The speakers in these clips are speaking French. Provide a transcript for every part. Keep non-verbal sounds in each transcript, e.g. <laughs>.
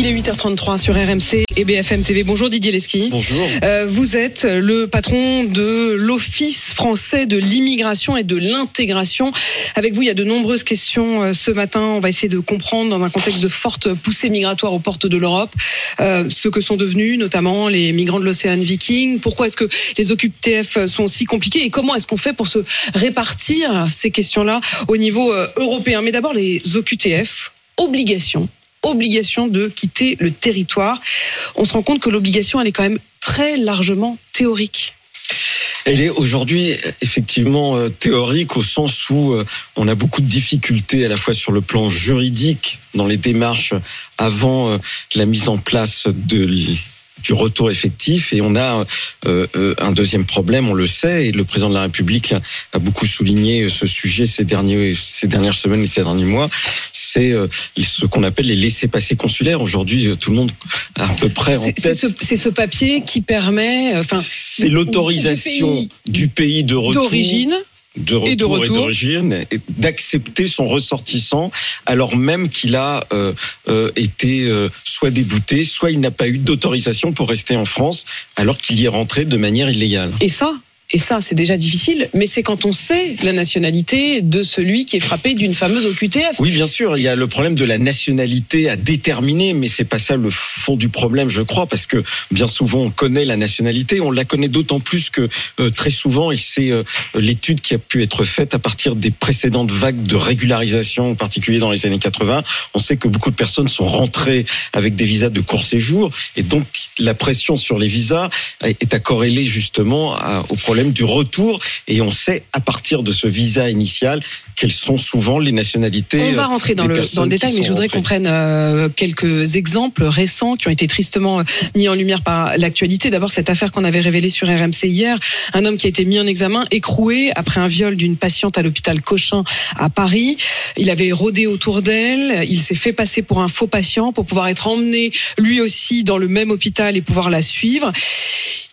Il est 8h33 sur RMC et BFM TV. Bonjour Didier Leski. Bonjour. Euh, vous êtes le patron de l'Office français de l'immigration et de l'intégration. Avec vous, il y a de nombreuses questions euh, ce matin. On va essayer de comprendre dans un contexte de forte poussée migratoire aux portes de l'Europe euh, ce que sont devenus notamment les migrants de l'océan Viking. Pourquoi est-ce que les OQTF sont si compliqués et comment est-ce qu'on fait pour se répartir ces questions-là au niveau européen? Mais d'abord, les OQTF, obligation obligation de quitter le territoire. On se rend compte que l'obligation, elle est quand même très largement théorique. Elle est aujourd'hui effectivement euh, théorique au sens où euh, on a beaucoup de difficultés à la fois sur le plan juridique dans les démarches avant euh, la mise en place de du retour effectif et on a euh, euh, un deuxième problème, on le sait, et le président de la République a beaucoup souligné ce sujet ces derniers ces dernières semaines et ces derniers mois, c'est euh, ce qu'on appelle les laissés-passer consulaires. Aujourd'hui, tout le monde a à peu près en C'est tête. ce, c'est ce papier qui permet, enfin, C'est l'autorisation du pays de retour d'origine. De retour Et et de retour. d'origine et d'accepter son ressortissant alors même qu'il a euh, euh, été euh, soit débouté, soit il n'a pas eu d'autorisation pour rester en France alors qu'il y est rentré de manière illégale. Et ça, et ça, c'est déjà difficile, mais c'est quand on sait la nationalité de celui qui est frappé d'une fameuse OQTF. Oui, bien sûr, il y a le problème de la nationalité à déterminer, mais c'est pas ça le fond du problème, je crois, parce que bien souvent on connaît la nationalité, on la connaît d'autant plus que euh, très souvent, et c'est euh, l'étude qui a pu être faite à partir des précédentes vagues de régularisation, en particulier dans les années 80, on sait que beaucoup de personnes sont rentrées avec des visas de court séjour, et donc la pression sur les visas est à corréler justement au problème du retour, et on sait à partir de ce visa initial quelles sont souvent les nationalités. On va euh, rentrer dans le, dans le détail, mais je voudrais qu'on prenne euh, quelques exemples récents qui ont été tristement euh, mis en lumière par l'actualité. D'abord, cette affaire qu'on avait révélée sur RMC hier, un homme qui a été mis en examen, écroué après un viol d'une patiente à l'hôpital Cochin à Paris. Il avait rôdé autour d'elle, il s'est fait passer pour un faux patient pour pouvoir être emmené lui aussi dans le même hôpital et pouvoir la suivre.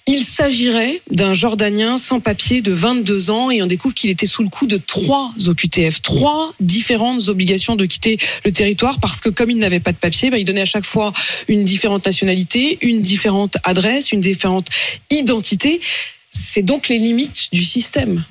Il s'agirait d'un Jordanien sans papier de 22 ans et on découvre qu'il était sous le coup de trois OQTF, trois différentes obligations de quitter le territoire parce que comme il n'avait pas de papier, bah, il donnait à chaque fois une différente nationalité, une différente adresse, une différente identité. C'est donc les limites du système.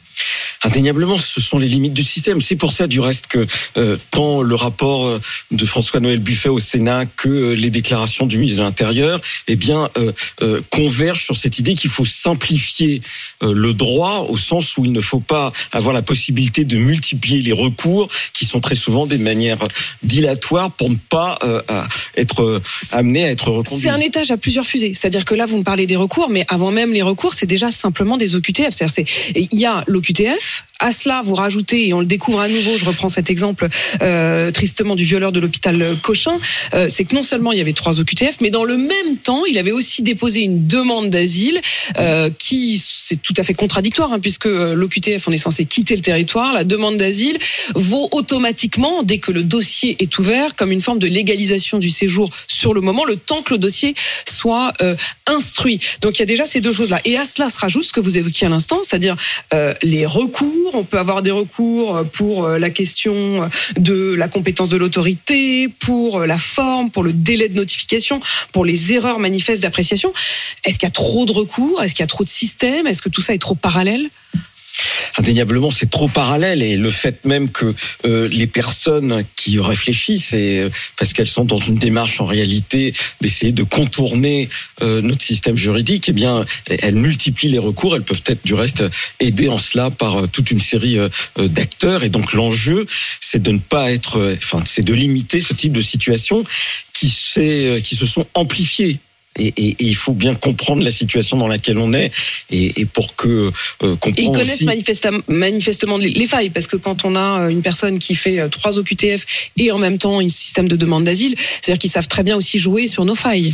Indéniablement, ce sont les limites du système. C'est pour ça, du reste, que euh, tant le rapport euh, de François-Noël Buffet au Sénat que euh, les déclarations du ministre de l'Intérieur, eh bien, euh, euh, convergent sur cette idée qu'il faut simplifier euh, le droit au sens où il ne faut pas avoir la possibilité de multiplier les recours, qui sont très souvent des manières dilatoires pour ne pas euh, être euh, amené à être reconduit. C'est un étage à plusieurs fusées. C'est-à-dire que là, vous me parlez des recours, mais avant même les recours, c'est déjà simplement des OQTF. C'est-à-dire, il y a. QTF à cela, vous rajoutez, et on le découvre à nouveau, je reprends cet exemple euh, tristement du violeur de l'hôpital Cochin, euh, c'est que non seulement il y avait trois OQTF, mais dans le même temps, il avait aussi déposé une demande d'asile euh, qui, c'est tout à fait contradictoire, hein, puisque euh, l'OQTF, on est censé quitter le territoire. La demande d'asile vaut automatiquement, dès que le dossier est ouvert, comme une forme de légalisation du séjour sur le moment, le temps que le dossier soit euh, instruit. Donc il y a déjà ces deux choses-là. Et à cela se rajoute ce que vous évoquiez à l'instant, c'est-à-dire euh, les recours. On peut avoir des recours pour euh, la question de la compétence de l'autorité, pour euh, la forme, pour le délai de notification, pour les erreurs manifestes d'appréciation. Est-ce qu'il y a trop de recours? Est-ce qu'il y a trop de systèmes? Est-ce que tout ça est trop parallèle? Indéniablement c'est trop parallèle. Et le fait même que euh, les personnes qui réfléchissent euh, parce qu'elles sont dans une démarche en réalité d'essayer de contourner euh, notre système juridique eh bien elles multiplient les recours. Elles peuvent être du reste aidées en cela par toute une série d'acteurs. Et donc l'enjeu c'est de ne pas être enfin c'est de limiter ce type de situation qui se sont amplifiées et, et- et il faut bien comprendre la situation dans laquelle on est et, et pour que euh, Et ils connaissent aussi manifestement les les failles, parce que quand on a euh, une personne qui fait euh, trois OQTF et en même temps un système de demande d'asile, c'est-à-dire qu'ils savent très bien aussi jouer sur nos failles.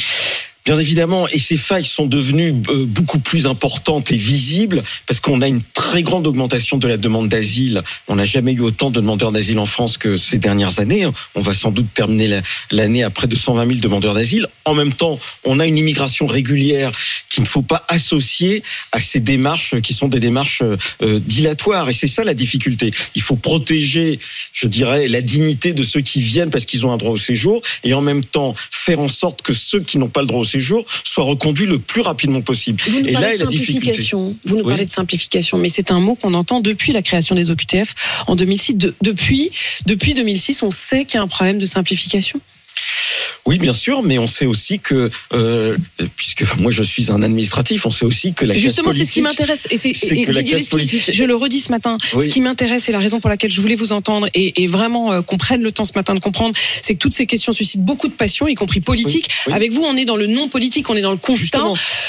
Bien évidemment, et ces failles sont devenues euh, beaucoup plus importantes et visibles parce qu'on a une très grande augmentation de la demande d'asile. On n'a jamais eu autant de demandeurs d'asile en France que ces dernières années. On va sans doute terminer la- l'année à près de 120 000 demandeurs d'asile. En même temps, on a une immigration régulière qu'il ne faut pas associer à ces démarches qui sont des démarches euh, dilatoires. Et c'est ça la difficulté. Il faut protéger, je dirais, la dignité de ceux qui viennent parce qu'ils ont un droit au séjour et en même temps faire en sorte que ceux qui n'ont pas le droit au séjour soient reconduits le plus rapidement possible. Vous nous Et parlez là est la difficulté. simplification. Vous nous Oui. parlez de simplification, mais c'est un mot qu'on entend depuis la création des OQTF en 2006. De- depuis, depuis 2006, on sait qu'il y a un problème de simplification. Oui, bien sûr, mais on sait aussi que, euh, puisque moi je suis un administratif, on sait aussi que la Justement, c'est ce qui m'intéresse. Et c'est Je le redis ce matin. Oui. Ce qui m'intéresse et la raison pour laquelle je voulais vous entendre et, et vraiment euh, qu'on prenne le temps ce matin de comprendre, c'est que toutes ces questions suscitent beaucoup de passion, y compris politique. Oui, oui. Avec vous, on est dans le non politique, on est dans le constat.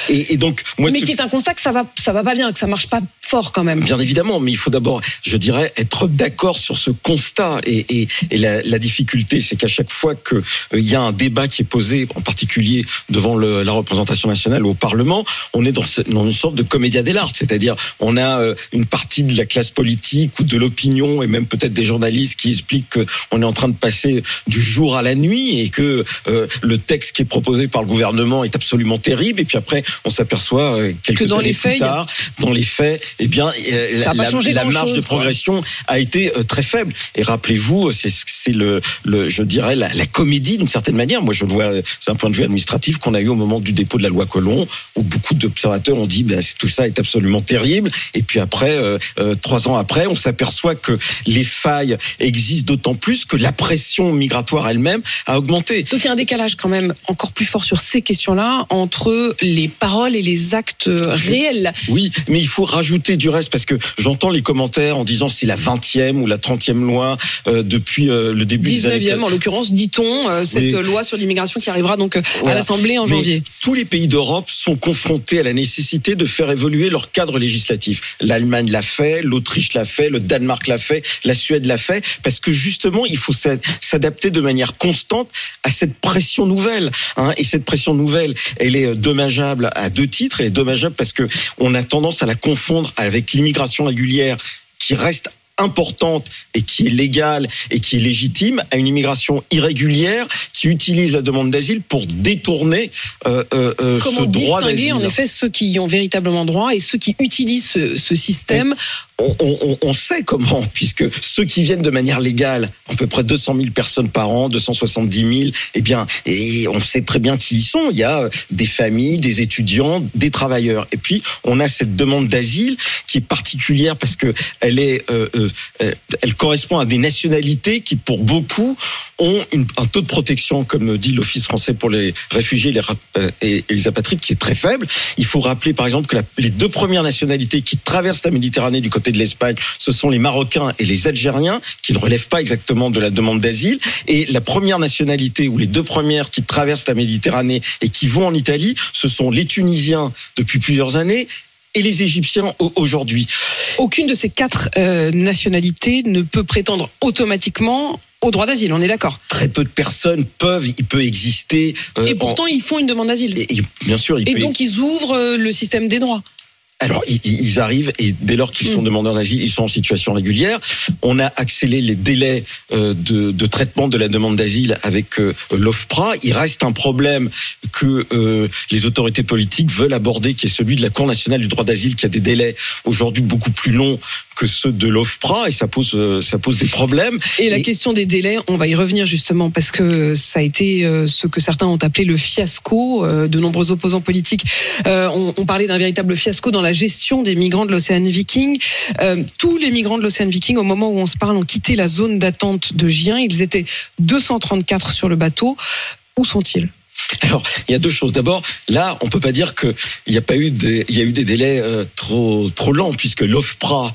Et, et donc, moi, mais ce- qui est un constat que ça va, ça va pas bien, que ça marche pas fort quand même. Bien évidemment, mais il faut d'abord, je dirais, être d'accord sur ce constat. Et, et, et la, la difficulté, c'est qu'à chaque fois qu'il il y a un débat qui est posé, en particulier devant le- la représentation nationale ou au Parlement, on est dans, ce- dans une sorte de comédia dell'arte. C'est-à-dire, on a euh, une partie de la classe politique ou de l'opinion, et même peut-être des journalistes qui expliquent qu'on est en train de passer du jour à la nuit et que euh, le texte qui est proposé par le gouvernement est absolument terrible. Et puis après, on s'aperçoit euh, quelques Que dans années les plus tard, dans les faits, eh bien, euh, la, marge de quoi. progression a été euh, très faible. Et rappelez-vous, c'est c'est le, le, je dirais, la, la comédie d'une certaine manière. Moi, je le vois, euh, c'est un point de vue administratif qu'on a eu au moment du dépôt de la loi Colomb, où beaucoup d'observateurs ont dit, ben, tout ça est absolument terrible. Et puis après, euh, euh, trois ans après, on s'aperçoit que les failles existent d'autant plus que la pression migratoire elle-même a augmenté. Donc il y a un décalage quand même encore plus fort sur ces questions-là entre les paroles et les actes réels. Oui, mais il faut rajouter du reste parce que j'entends les commentaires en disant c'est la 20e ou la 30e loi euh, depuis euh, le début des années 19e en l'occurrence, dit-on, euh, cette Oui. loi sur l'immigration qui arrivera donc euh, à Voilà. l'Assemblée en Mais janvier. tous les pays d'Europe sont confrontés à la nécessité de faire évoluer leur cadre législatif. L'Allemagne l'a fait, l'Autriche l'a fait, le Danemark l'a fait, la Suède l'a fait, parce que justement, il faut s'a- s'adapter de manière constante à cette pression nouvelle. hein. Et cette pression nouvelle, elle est euh, dommageable à deux titres. Elle est dommageable parce que on a tendance à la confondre avec l'immigration régulière qui reste importante et qui est légale et qui est légitime à une immigration irrégulière qui utilise la demande d'asile pour détourner euh, euh, euh, ce Comment droit distinguer d'asile. en effet ceux qui y ont véritablement droit et ceux qui utilisent ce, ce système on- sait comment, <laughs> puisque ceux qui viennent de manière légale, à peu près 200 000 personnes par an, 270 000, eh bien, on sait très bien qui ils sont. Il y a euh, des familles, des étudiants, des travailleurs. Et puis, on a cette demande d'asile qui est particulière parce que elle est, euh, euh, elle correspond à des nationalités qui, pour beaucoup, ont un taux de protection, comme dit l'Office français pour les réfugiés et, les apatrides, qui est très faible. Il faut rappeler, par exemple, que les deux premières nationalités qui traversent la Méditerranée du côté de l'Espagne, ce sont les Marocains et les Algériens, qui ne relèvent pas exactement de la demande d'asile. Et la première nationalité, ou les deux premières qui traversent la Méditerranée et qui vont en Italie, ce sont les Tunisiens depuis plusieurs années et les Égyptiens au- aujourd'hui. aucune de ces quatre euh, nationalités ne peut prétendre automatiquement au droit d'asile, on est d'accord? Très peu de personnes peuvent, il peut exister. euh, Et en- pourtant, ils font une demande d'asile. et- et bien sûr, il Et peut donc, ils ouvrent euh, le système des droits. Alors, ils, ils arrivent et dès lors qu'ils sont Mm. demandeurs d'asile, ils sont en situation régulière. On a accéléré les délais euh, de, de traitement de la demande d'asile avec euh, l'OFPRA. Il reste un problème que euh, les autorités politiques veulent aborder, qui est celui de la Cour nationale du droit d'asile, qui a des délais aujourd'hui beaucoup plus longs que ceux de l'OFPRA, et ça pose euh, ça pose des problèmes. Et la Et- question des délais, on va y revenir justement parce que ça a été euh, ce que certains ont appelé le fiasco. euh, De nombreux opposants politiques euh, ont, ont parlé d'un véritable fiasco dans la gestion des migrants de l'océan Viking. Euh, tous les migrants de l'océan Viking, au moment où on se parle, ont quitté la zone d'attente de Gien. Ils étaient 234 sur le bateau. Où sont-ils? Alors, il y a deux choses. D'abord, là, on peut pas dire que il y a pas eu des, il y a eu des délais euh, trop trop lents puisque l'OFPRA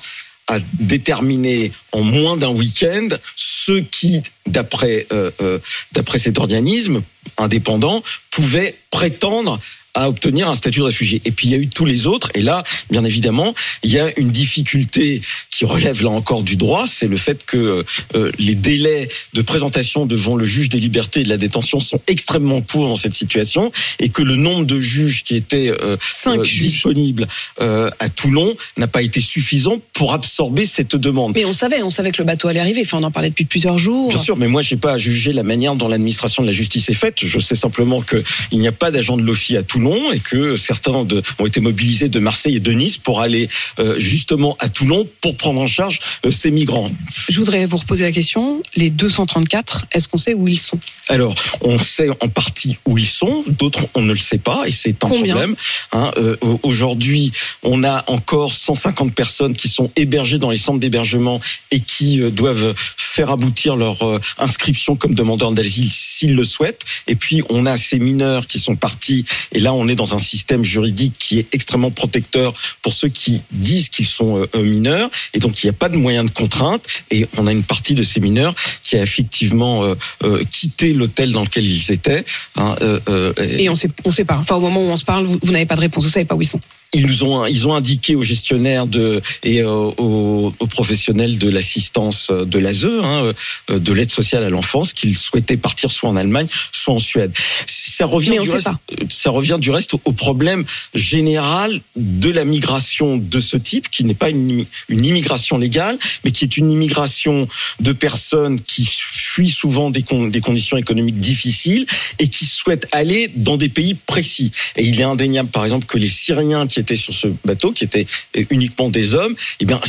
a déterminé en moins d'un week-end ceux qui, d'après euh, euh, d'après cet organisme indépendant, pouvaient prétendre à obtenir un statut de réfugié. Et puis il y a eu tous les autres. Et là, bien évidemment, il y a une difficulté qui relève là encore du droit, c'est le fait que euh, les délais de présentation devant le juge des libertés et de la détention sont extrêmement courts dans cette situation et que le nombre de juges qui étaient euh, euh, disponibles à Toulon n'a pas été suffisant pour absorber cette demande. Mais on savait, on savait que le bateau allait arriver. Enfin, on en parlait depuis plusieurs jours. Bien sûr, mais moi, j'ai pas à juger la manière dont l'administration de la justice est faite. Je sais simplement que il n'y a pas d'agent de l'OFI à Toulon et que certains de- ont été mobilisés de Marseille et de Nice pour aller euh, justement à Toulon pour prendre en charge euh, ces migrants. Je voudrais vous reposer la question. Les 234, est-ce qu'on sait où ils sont? Alors, on sait en partie où ils sont, d'autres on ne le sait pas et c'est un Combien? problème. Hein, euh, Aujourd'hui, on a encore 150 personnes qui sont hébergées dans les centres d'hébergement et qui doivent faire aboutir leur inscription comme demandeurs d'asile s'ils le souhaitent. Et puis, on a ces mineurs qui sont partis et là, on est dans un système juridique qui est extrêmement protecteur pour ceux qui disent qu'ils sont euh, mineurs et donc il n'y a pas de moyens de contrainte et on a une partie de ces mineurs qui a effectivement euh, euh, quitté l'hôtel dans lequel ils étaient. hein, euh, euh, Et on sait, on sait pas. Enfin, au moment où on se parle, vous, vous n'avez pas de réponse. Vous savez pas où ils sont. Ils nous ont ils ont indiqué aux gestionnaires de et aux, aux professionnels de l'assistance de l'ASE, hein, euh, de l'aide sociale à l'enfance, qu'ils souhaitaient partir soit en Allemagne, soit en Suède. Ça revient du reste, euh, ça revient du reste au problème général de la migration de ce type, qui n'est pas une, une immigration légale, mais qui est une immigration de personnes qui fuient souvent des, con- des conditions économiques difficiles et qui souhaitent aller dans des pays précis. Et il est indéniable, par exemple, que les Syriens qui étaient sur ce bateau, qui étaient euh, uniquement des hommes, eh bien,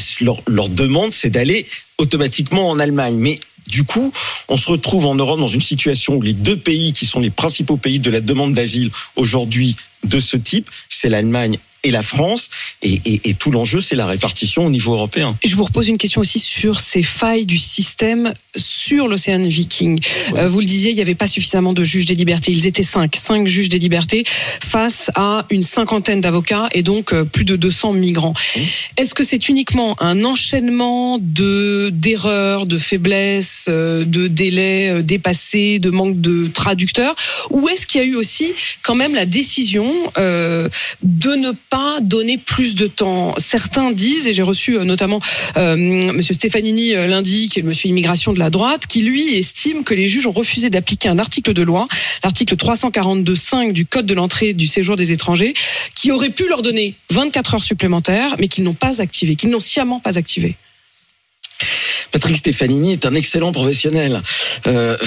leur demande, c'est d'aller automatiquement en Allemagne. Mais du coup, on se retrouve en Europe dans une situation où les deux pays qui sont les principaux pays de la demande d'asile aujourd'hui de ce type, c'est l'Allemagne et la France. Et, et- et tout l'enjeu, c'est la répartition au niveau européen. Je vous repose une question aussi sur ces failles du système sur l'océan Viking. Euh, vous le disiez, il n'y avait pas suffisamment de juges des libertés. Ils étaient cinq, cinq juges des libertés face à une cinquantaine d'avocats et donc euh, plus de 200 migrants. Est-ce que c'est uniquement un enchaînement de d'erreurs, de faiblesses, euh, de délais dépassés, de manque de traducteurs, ou est-ce qu'il y a eu aussi quand même la décision de ne pas donner plus de temps Certains disent, et j'ai reçu euh, notamment euh, Monsieur Stefanini euh, lundi, qui est le Monsieur immigration de la droite, qui lui estime que les juges ont refusé d'appliquer un article de loi, l'article 342.5 du Code de l'entrée du séjour des étrangers, qui aurait pu leur donner 24 heures supplémentaires, mais qu'ils n'ont pas activé, qu'ils n'ont sciemment pas activé. Patrick Stefanini est un excellent professionnel. Euh,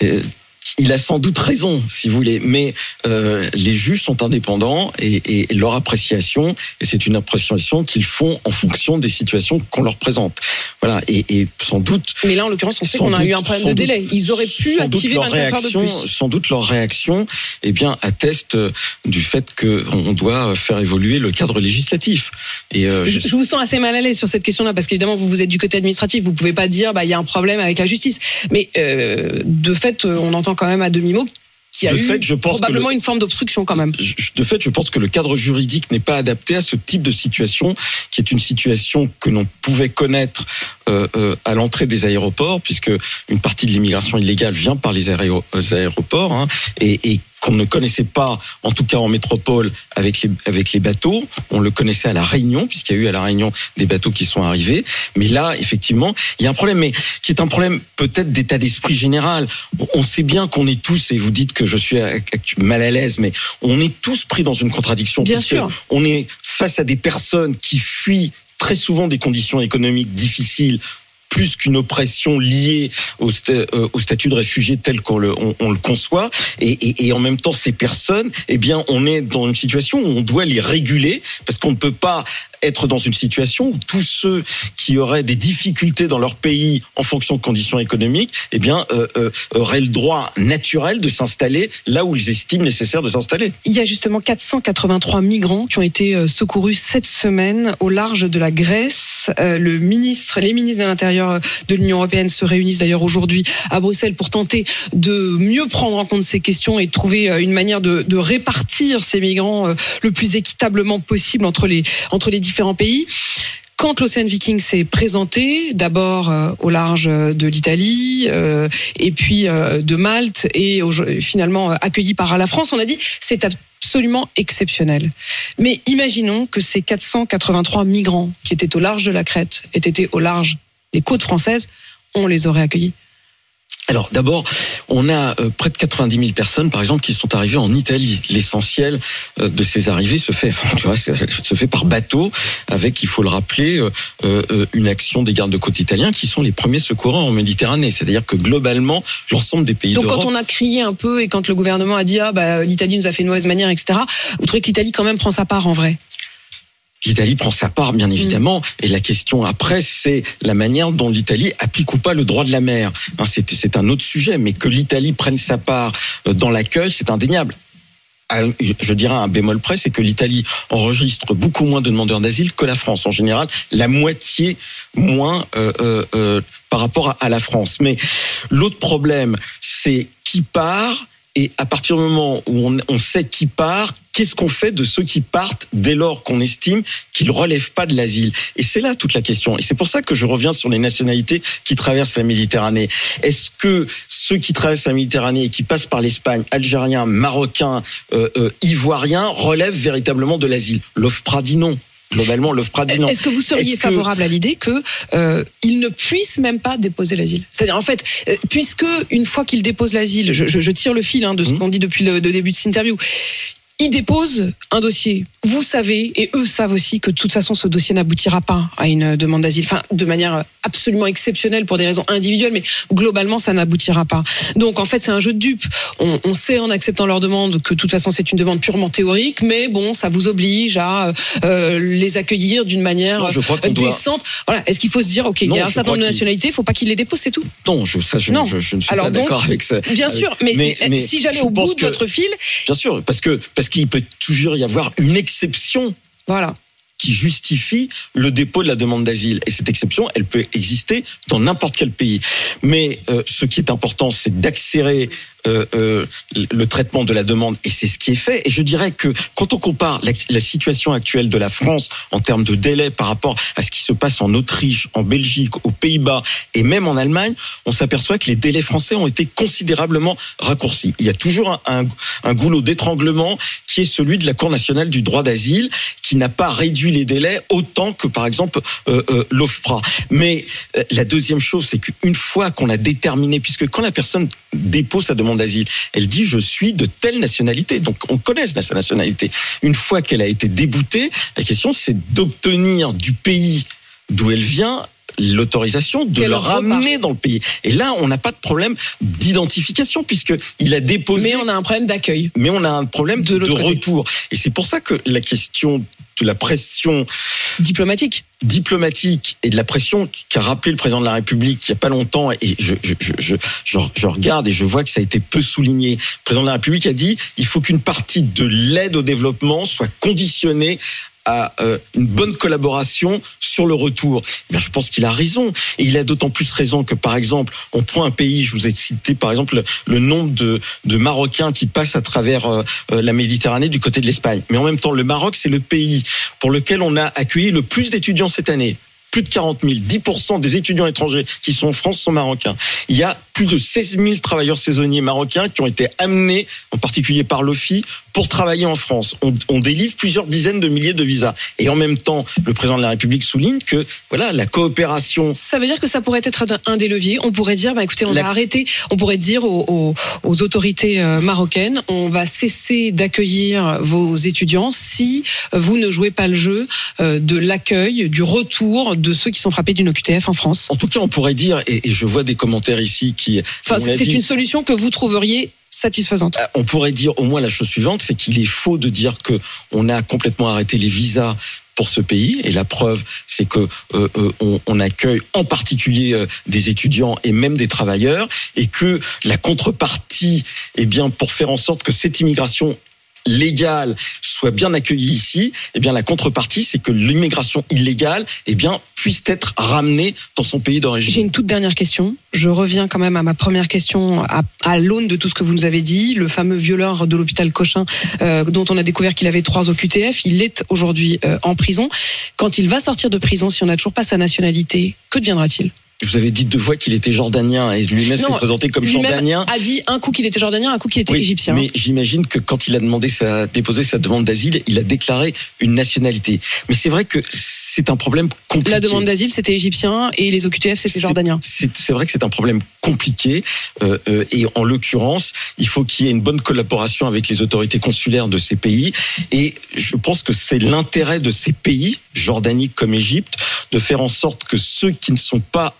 <laughs> il a sans doute raison, si vous voulez, mais euh, les juges sont indépendants et, et leur appréciation, et c'est une appréciation qu'ils font en fonction des situations qu'on leur présente. Voilà, et, et sans doute Mais là, en l'occurrence, on sait qu'on a eu un problème de doute- délai. Ils auraient pu activer leur 24 heures de réaction, plus. Sans doute leur réaction, eh bien, atteste du fait qu'on doit faire évoluer le cadre législatif. Et euh, Je, je vous sens assez mal à l'aise sur cette question-là parce qu'évidemment vous vous êtes du côté administratif, vous pouvez pas dire bah il y a un problème avec la justice, mais euh, de fait euh, on entend quand même à demi mot qu'il y a De eu fait, je pense que probablement le- une forme d'obstruction quand même. de fait, je pense que le cadre juridique n'est pas adapté à ce type de situation, qui est une situation que l'on pouvait connaître euh, euh, à l'entrée des aéroports, puisque une partie de l'immigration illégale vient par les euh, aéroports, hein, et, et qu'on ne connaissait pas, en tout cas en métropole, avec les, avec les bateaux. On le connaissait à la Réunion, puisqu'il y a eu à la Réunion des bateaux qui sont arrivés. Mais là, effectivement, il y a un problème, mais qui est un problème peut-être d'état d'esprit général. On- sait bien qu'on est tous, et vous dites que je suis mal à l'aise, mais on est tous pris dans une contradiction. Bien sûr. On est face à des personnes qui fuient très souvent des conditions économiques difficiles plus qu'une oppression liée euh, au statut de réfugié tel qu'on le, on, on le conçoit. Et, en même temps, ces personnes, eh bien, on est dans une situation où on doit les réguler parce qu'on ne peut pas être dans une situation où tous ceux qui auraient des difficultés dans leur pays en fonction de conditions économiques, eh bien, euh, euh, auraient le droit naturel de s'installer là où ils estiment nécessaire de s'installer. Il y a justement 483 migrants qui ont été secourus cette semaine au large de la Grèce. Euh, Le ministre, les ministres de l'Intérieur euh, de l'Union européenne se réunissent d'ailleurs aujourd'hui à Bruxelles pour tenter de mieux prendre en compte ces questions et de trouver euh, une manière de, répartir ces migrants le plus équitablement possible entre les entre les différents pays. Quand l'Océan Viking s'est présenté, d'abord au large de l'Italie, et puis de Malte, et finalement accueilli par la France, on a dit c'est absolument exceptionnel. Mais imaginons que ces 483 migrants qui étaient au large de la Crète aient été au large des côtes françaises, on les aurait accueillis. Alors d'abord, on a euh, près de 90 000 personnes, par exemple, qui sont arrivées en Italie. L'essentiel euh, de ces arrivées se fait, enfin, <laughs> tu vois, se fait par bateau, avec, il faut le rappeler, euh, une action des gardes de côte italiens qui sont les premiers secourants en Méditerranée. C'est-à-dire que globalement, l'ensemble des pays Donc quand on a crié un peu et quand le gouvernement a dit ah bah l'Italie nous a fait une mauvaise manière etc. Vous trouvez que l'Italie quand même prend sa part en vrai? L'Italie prend sa part, Mm. bien évidemment, et la question après, c'est la manière dont l'Italie applique ou pas le droit de la mer. C'est, un autre sujet, mais que l'Italie prenne sa part euh, dans l'accueil, c'est indéniable. Je dirais un bémol près, c'est que l'Italie enregistre beaucoup moins de demandeurs d'asile que la France. En général, la moitié moins euh, euh, euh, par rapport à la France. Mais l'autre problème, c'est qui part. Et à partir du moment où on, on sait qui part, qu'est-ce qu'on fait de ceux qui partent dès lors qu'on estime qu'ils relèvent pas de l'asile? Et c'est là toute la question. Et c'est pour ça que je reviens sur les nationalités qui traversent la Méditerranée. Est-ce que ceux qui traversent la Méditerranée et qui passent par l'Espagne, algériens, marocains, euh, euh, ivoiriens, relèvent véritablement de l'asile? L'OFPRA dit non. Globalement, l'OFPRA dit non. Est-ce que vous seriez que- favorable à l'idée que euh, ils ne puissent même pas déposer l'asile? C'est-à-dire en fait, euh, puisque une fois qu'ils déposent l'asile, je, je- je tire le fil hein, de ce Mhm. qu'on dit depuis le, le début de cette interview. Ils déposent un dossier. Vous savez, et eux savent aussi que de toute façon, ce dossier n'aboutira pas à une demande d'asile. Enfin, de manière absolument exceptionnelle pour des raisons individuelles, mais globalement, ça n'aboutira pas. Donc, en fait, c'est un jeu de dupes. On, on sait en acceptant leur demande que de toute façon, c'est une demande purement théorique, mais bon, ça vous oblige à euh, les accueillir d'une manière Non, je crois qu'on doit- décente. Voilà. Est-ce qu'il faut se dire, ok, il y a un certain nombre de nationalités, il faut pas qu'ils les déposent, c'est tout. Non, je, ça, je, Non. je, je ne suis Alors pas d'accord avec ça. Bien Euh, sûr, mais, mais si j'allais au bout de votre fil, Bien sûr, parce que parce qu'il peut toujours y avoir une exception voilà. Qui justifie le dépôt de la demande d'asile. Et cette exception, elle peut exister dans n'importe quel pays. Mais euh, ce qui est important, c'est d'accélérer euh, euh, le traitement de la demande, et c'est ce qui est fait. Et je dirais que quand on compare la, situation actuelle de la France en termes de délai par rapport à ce qui se passe en Autriche, en Belgique, aux Pays-Bas et même en Allemagne, on s'aperçoit que les délais français ont été considérablement raccourcis. Il y a toujours un, un goulot d'étranglement qui est celui de la Cour nationale du droit d'asile, qui n'a pas réduit les délais autant que par exemple euh, euh, l'OFPRA. Mais euh, la deuxième chose, c'est qu'une fois qu'on a déterminé, puisque quand la personne dépose sa demande d'asile, elle dit je suis de telle nationalité, donc on connaît sa nationalité. Une fois qu'elle a été déboutée, la question c'est d'obtenir du pays d'où elle vient l'autorisation de le ramener dans le pays. Et là, on n'a pas de problème d'identification puisque il a déposé Mais on a un problème d'accueil. mais on a un problème De retour. Et c'est pour ça que la question de la pression Diplomatique. diplomatique et de la pression qu'a rappelé le président de la République il n'y a pas longtemps, et je, je, je, je regarde et je vois que ça a été peu souligné. Le président de la République a dit il faut qu'une partie de l'aide au développement soit conditionnée à euh, une bonne collaboration sur le retour. Eh je pense qu'il a raison. Et il a d'autant plus raison que, par exemple, on prend un pays, je vous ai cité par exemple le, le nombre de, de Marocains qui passent à travers euh, euh, la Méditerranée du côté de l'Espagne. Mais en même temps, le Maroc, c'est le pays pour lequel on a accueilli le plus d'étudiants cette année. Plus de 40 000, 10% des étudiants étrangers qui sont en France sont marocains. Il y a plus de 16 000 travailleurs saisonniers marocains qui ont été amenés, en particulier par l'OFI, pour travailler en France. On, on délivre plusieurs dizaines de milliers de visas. Et en même temps, le président de la République souligne que voilà la coopération Ça veut dire que ça pourrait être un- des leviers. On pourrait dire, bah, écoutez, on La- va arrêter. On pourrait dire aux, aux- aux autorités euh, marocaines, on va cesser d'accueillir vos étudiants si vous ne jouez pas le jeu euh, de l'accueil, du retour de ceux qui sont frappés d'une OQTF en France. En tout cas, on pourrait dire, et, et je vois des commentaires ici qui, Enfin, c'est une solution que vous trouveriez satisfaisante. on pourrait dire au moins la chose suivante, c'est qu'il est faux de dire que on a complètement arrêté les visas pour ce pays. Et la preuve, c'est que euh, euh, on, on accueille en particulier euh, des étudiants et même des travailleurs, et que la contrepartie, eh bien, pour faire en sorte que cette immigration légale soit bien accueillie ici, eh bien la contrepartie c'est que l'immigration illégale eh bien puisse être ramenée dans son pays J'ai d'origine. une toute dernière question. Je reviens quand même à ma première question à, à l'aune de tout ce que vous nous avez dit. Le fameux violeur de l'hôpital Cochin, euh, dont on a découvert qu'il avait trois OQTF, il est aujourd'hui euh, en prison. Quand il va sortir de prison, si on n'a toujours pas sa nationalité, que deviendra-t-il? Vous avez dit deux fois qu'il était jordanien et lui-même s'est présenté comme jordanien. a dit un coup qu'il était jordanien, un coup qu'il était Oui, égyptien. Mais j'imagine que quand il a demandé sa, déposé sa demande d'asile, il a déclaré une nationalité. Mais c'est vrai que c'est un problème compliqué. La demande d'asile, c'était égyptien et les OQTF, c'était jordanien. C'est vrai que c'est un problème compliqué euh, euh, et en l'occurrence, il faut qu'il y ait une bonne collaboration avec les autorités consulaires de ces pays et je pense que c'est l'intérêt de ces pays, Jordanie comme Égypte, de faire en sorte que ceux qui ne sont pas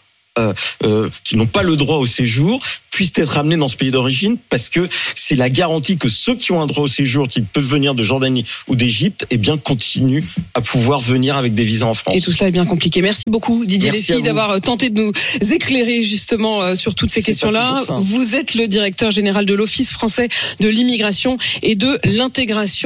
qui n'ont pas le droit au séjour puissent être amenés dans ce pays d'origine parce que c'est la garantie que ceux qui ont un droit au séjour, qui peuvent venir de Jordanie ou d'Égypte, eh bien continuent à pouvoir venir avec des visas en France. Et tout cela est bien compliqué. Merci beaucoup Didier Lesky d'avoir euh, tenté de nous éclairer justement euh, sur toutes ces questions-là. Vous êtes le directeur général de l'Office français de l'immigration et de l'intégration.